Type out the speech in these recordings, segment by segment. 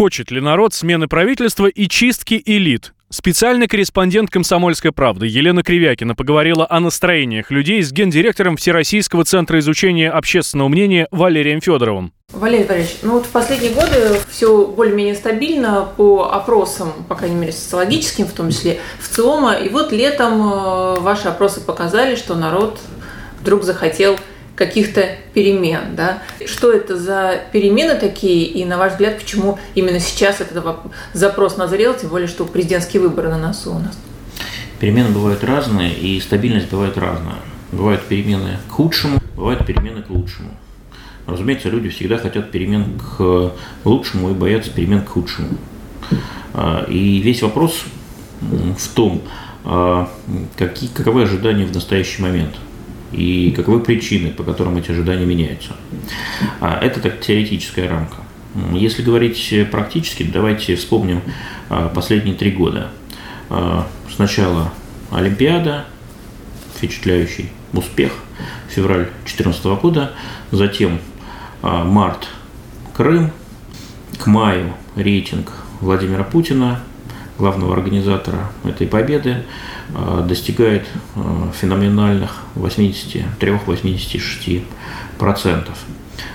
Хочет ли народ смены правительства и чистки элит? Специальный корреспондент «Комсомольской правды» Елена Кривякина поговорила о настроениях людей с гендиректором Всероссийского центра изучения общественного мнения Валерием Федоровым. Валерий Валерьевич, ну вот в последние годы все более-менее стабильно по опросам, по крайней мере социологическим, в том числе в ЦИОМа. И вот летом э, ваши опросы показали, что народ вдруг захотел каких-то перемен. Да? Что это за перемены такие, и на ваш взгляд, почему именно сейчас этот запрос назрел, тем более, что президентские выборы на носу у нас? Перемены бывают разные, и стабильность бывает разная. Бывают перемены к худшему, бывают перемены к лучшему. Разумеется, люди всегда хотят перемен к лучшему и боятся перемен к худшему. А, и весь вопрос в том, а, какие, каковы ожидания в настоящий момент – и каковы причины, по которым эти ожидания меняются. А, это так теоретическая рамка. Если говорить практически, давайте вспомним а, последние три года. А, сначала Олимпиада, впечатляющий успех, февраль 2014 года, затем март, Крым, к маю рейтинг Владимира Путина, главного организатора этой победы, э, достигает э, феноменальных 83-86%.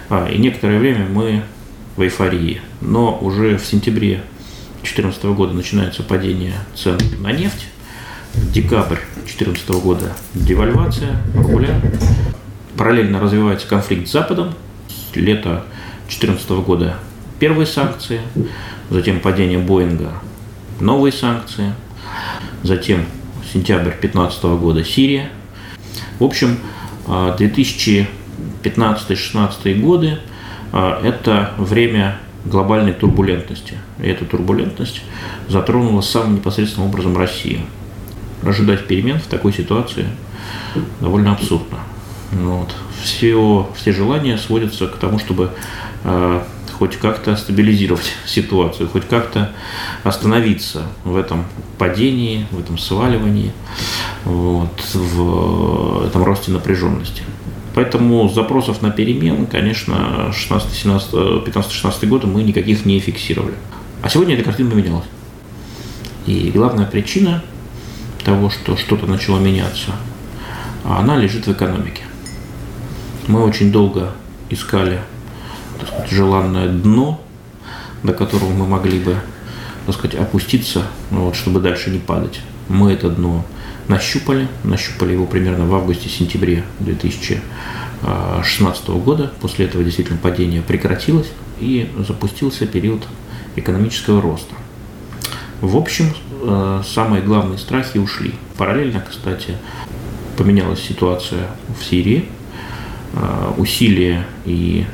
А, и некоторое время мы в эйфории. Но уже в сентябре 2014 года начинается падение цен на нефть. Декабрь 2014 года девальвация рубля. Параллельно развивается конфликт с Западом. Лето 2014 года первые санкции, затем падение Боинга новые санкции, затем сентябрь 2015 года Сирия. В общем, 2015-2016 а, годы а, – это время глобальной турбулентности. И эта турбулентность затронула самым непосредственным образом Россию. Ожидать перемен в такой ситуации довольно абсурдно. Вот. Все, все желания сводятся к тому, чтобы а, хоть как-то стабилизировать ситуацию, хоть как-то остановиться в этом падении, в этом сваливании, вот, в этом росте напряженности. Поэтому запросов на перемен, конечно, 15-16 года мы никаких не фиксировали. А сегодня эта картина поменялась. И главная причина того, что что-то начало меняться, она лежит в экономике. Мы очень долго искали так сказать, желанное дно, до которого мы могли бы так сказать, опуститься, ну вот, чтобы дальше не падать. Мы это дно нащупали, нащупали его примерно в августе-сентябре 2016 года. После этого действительно падение прекратилось и запустился период экономического роста. В общем, э, самые главные страхи ушли. Параллельно, кстати, поменялась ситуация в Сирии. Э, усилия и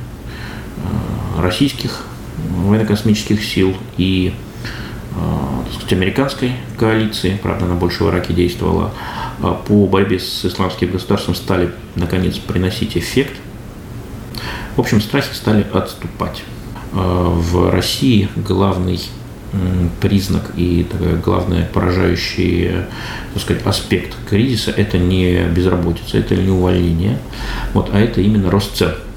российских военно-космических сил и э, так сказать, американской коалиции, правда, она больше в Ираке действовала, э, по борьбе с исламским государством стали, наконец, приносить эффект. В общем, страхи стали отступать. В России главный признак и главный поражающий так сказать, аспект кризиса – это не безработица, это не увольнение, вот, а это именно рост цен – а,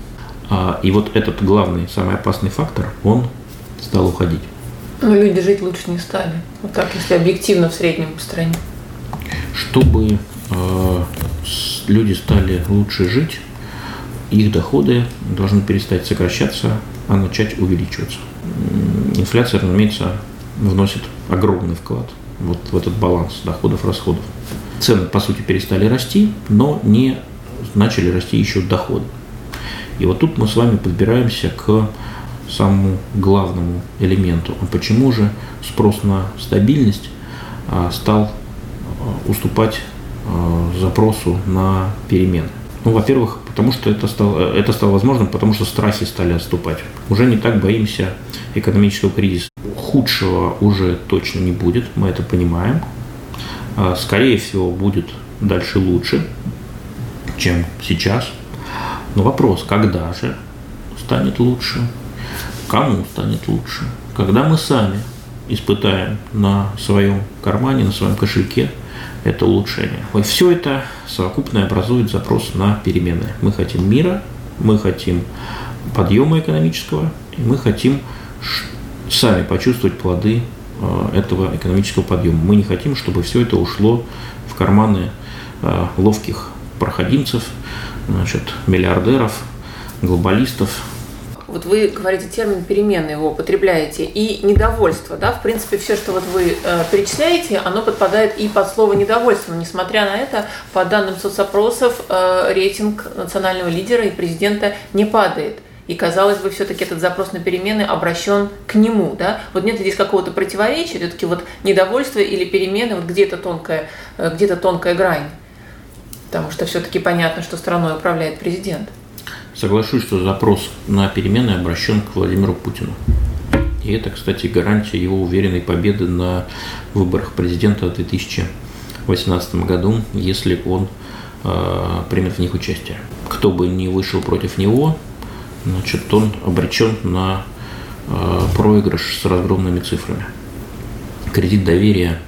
и вот этот главный, самый опасный фактор, он стал уходить. Но люди жить лучше не стали. Вот так, если объективно в среднем по стране. Чтобы э, люди стали лучше жить, их доходы должны перестать сокращаться, а начать увеличиваться. Инфляция, разумеется, вносит огромный вклад вот в этот баланс доходов-расходов. Цены, по сути, перестали расти, но не начали расти еще доходы. И вот тут мы с вами подбираемся к самому главному элементу. А почему же спрос на стабильность а, стал а, уступать а, запросу на перемены? Ну, во-первых, потому что это стало, это стало возможным, потому что страхи стали отступать. Уже не так боимся экономического кризиса. Худшего уже точно не будет, мы это понимаем. Скорее всего, будет дальше лучше, чем сейчас – но вопрос, когда же станет лучше? Кому станет лучше? Когда мы сами испытаем на своем кармане, на своем кошельке это улучшение. И все это совокупно образует запрос на перемены. Мы хотим мира, мы хотим подъема экономического, и мы хотим сами почувствовать плоды э, этого экономического подъема. Мы не хотим, чтобы все это ушло в карманы э, ловких проходимцев, значит, миллиардеров, глобалистов, вот вы говорите термин перемены, его употребляете, и недовольство, да, в принципе, все, что вот вы э, перечисляете, оно подпадает и под слово недовольство, но несмотря на это, по данным соцопросов, э, рейтинг национального лидера и президента не падает. И казалось бы, все-таки этот запрос на перемены обращен к нему, да? Вот нет здесь какого-то противоречия, все-таки вот недовольство или перемены, вот где-то тонкая, э, где-то тонкая грань. Потому что все-таки понятно, что страной управляет президент. Соглашусь, что запрос на перемены обращен к Владимиру Путину. И это, кстати, гарантия его уверенной победы на выборах президента в 2018 году, если он э, примет в них участие. Кто бы ни вышел против него, значит, он обречен на э, проигрыш с разгромными цифрами. Кредит доверия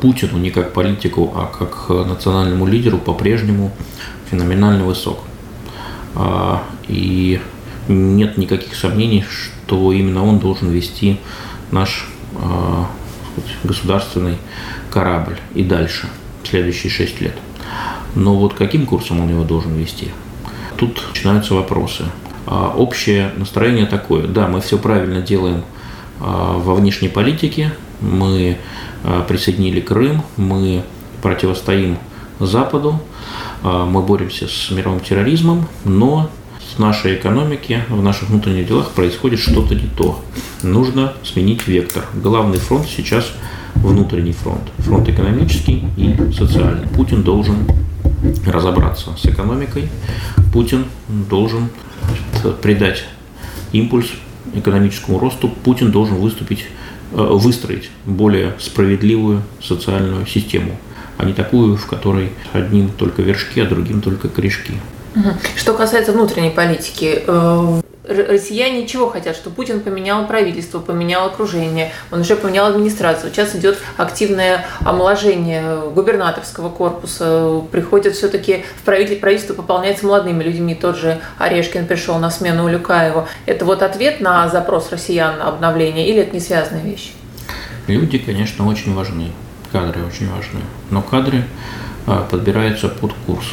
Путину не как политику, а как национальному лидеру по-прежнему феноменально высок. А, и нет никаких сомнений, что именно он должен вести наш а, государственный корабль и дальше, следующие шесть лет. Но вот каким курсом он его должен вести? Тут начинаются вопросы. А, общее настроение такое. Да, мы все правильно делаем во внешней политике. Мы присоединили Крым, мы противостоим Западу, а, мы боремся с мировым терроризмом, но в нашей экономике, в наших внутренних делах происходит что-то не то. Нужно сменить вектор. Главный фронт сейчас внутренний фронт. Фронт экономический и социальный. Путин должен разобраться с экономикой. Путин должен придать импульс экономическому росту. Путин должен выступить, э, выстроить более справедливую социальную систему а не такую, в которой одним только вершки, а другим только корешки. Что касается внутренней политики, э, россияне чего хотят? Что Путин поменял правительство, поменял окружение, он уже поменял администрацию. Сейчас идет активное омоложение губернаторского корпуса. Приходят все-таки в правительство, правительство пополняется молодыми людьми. Тот же Орешкин пришел на смену Улюкаеву. Это вот ответ на запрос россиян на обновление или это не связанные вещи? Люди, конечно, очень важны кадры очень важны. Но кадры а, подбираются под курс.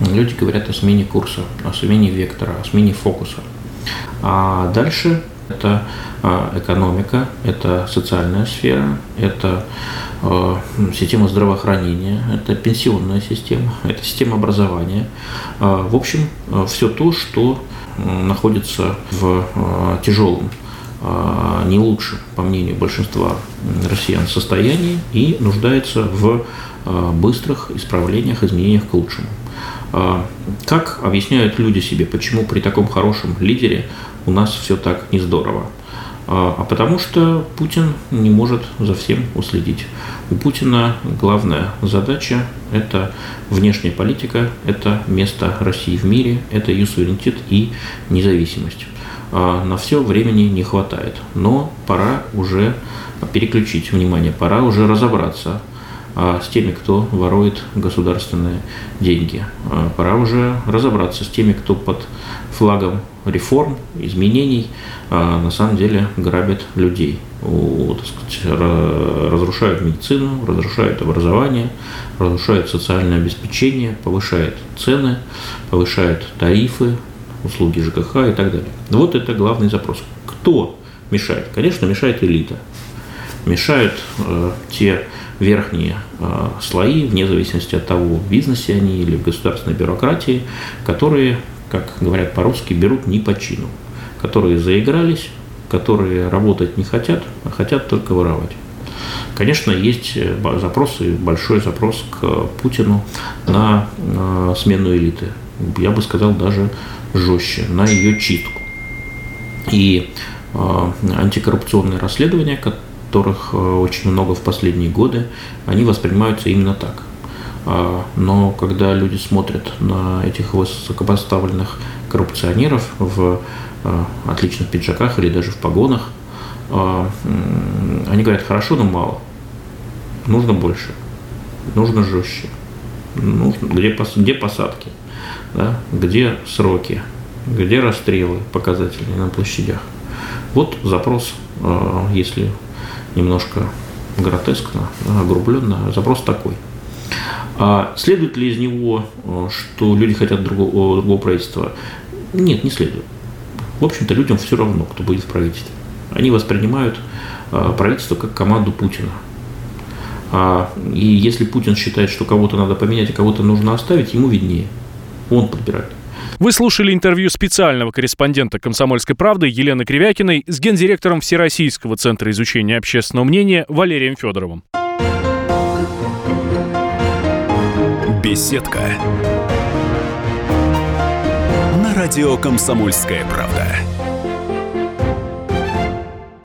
Люди говорят о смене курса, о смене вектора, о смене фокуса. А дальше это а, экономика, это социальная сфера, это а, система здравоохранения, это пенсионная система, это система образования. В общем, все то, что находится в тяжелом а, не лучше, по мнению большинства россиян, состоянии и нуждается в а, быстрых исправлениях, изменениях к лучшему. А, как объясняют люди себе, почему при таком хорошем лидере у нас все так не здорово? А потому что Путин не может за всем уследить. У Путина главная задача – это внешняя политика, это место России в мире, это ее суверенитет и независимость. А, на все времени не хватает. Но пора уже переключить внимание, пора уже разобраться а, с теми, кто ворует государственные деньги. А, пора уже разобраться с теми, кто под флагом реформ, изменений на самом деле грабят людей. Разрушают медицину, разрушают образование, разрушают социальное обеспечение, повышают цены, повышают тарифы, услуги ЖКХ и так далее. Вот это главный запрос. Кто мешает? Конечно, мешает элита. Мешают э, те верхние э, слои, вне зависимости от того, в бизнесе они или в государственной бюрократии, которые, как говорят по-русски, берут не по чину, которые заигрались, которые работать не хотят, а хотят только воровать. Конечно, есть э, запросы, большой запрос к Путину на э, смену элиты. Я бы сказал, даже жестче на ее чистку. И э, антикоррупционные расследования, которых э, очень много в последние годы, они воспринимаются именно так. Э, но когда люди смотрят на этих высокопоставленных коррупционеров в отличных пиджаках или даже в погонах, а, они говорят, хорошо, но мало. Нужно больше. Нужно жестче. Нужно, где, где посадки, да, где сроки, где расстрелы показательные на площадях. Вот запрос, а, если немножко гротескно, огрубленно, запрос такой. А следует ли из него, а, что люди хотят другого, другого правительства? Нет, не следует. В общем-то, людям все равно, кто будет в правительстве. Они воспринимают а, правительство как команду Путина. И если Путин считает, что кого-то надо поменять, а кого-то нужно оставить, ему виднее. Он подбирает. Вы слушали интервью специального корреспондента «Комсомольской правды» Елены Кривякиной с гендиректором Всероссийского центра изучения общественного мнения Валерием Федоровым. Беседка. На радио «Комсомольская правда».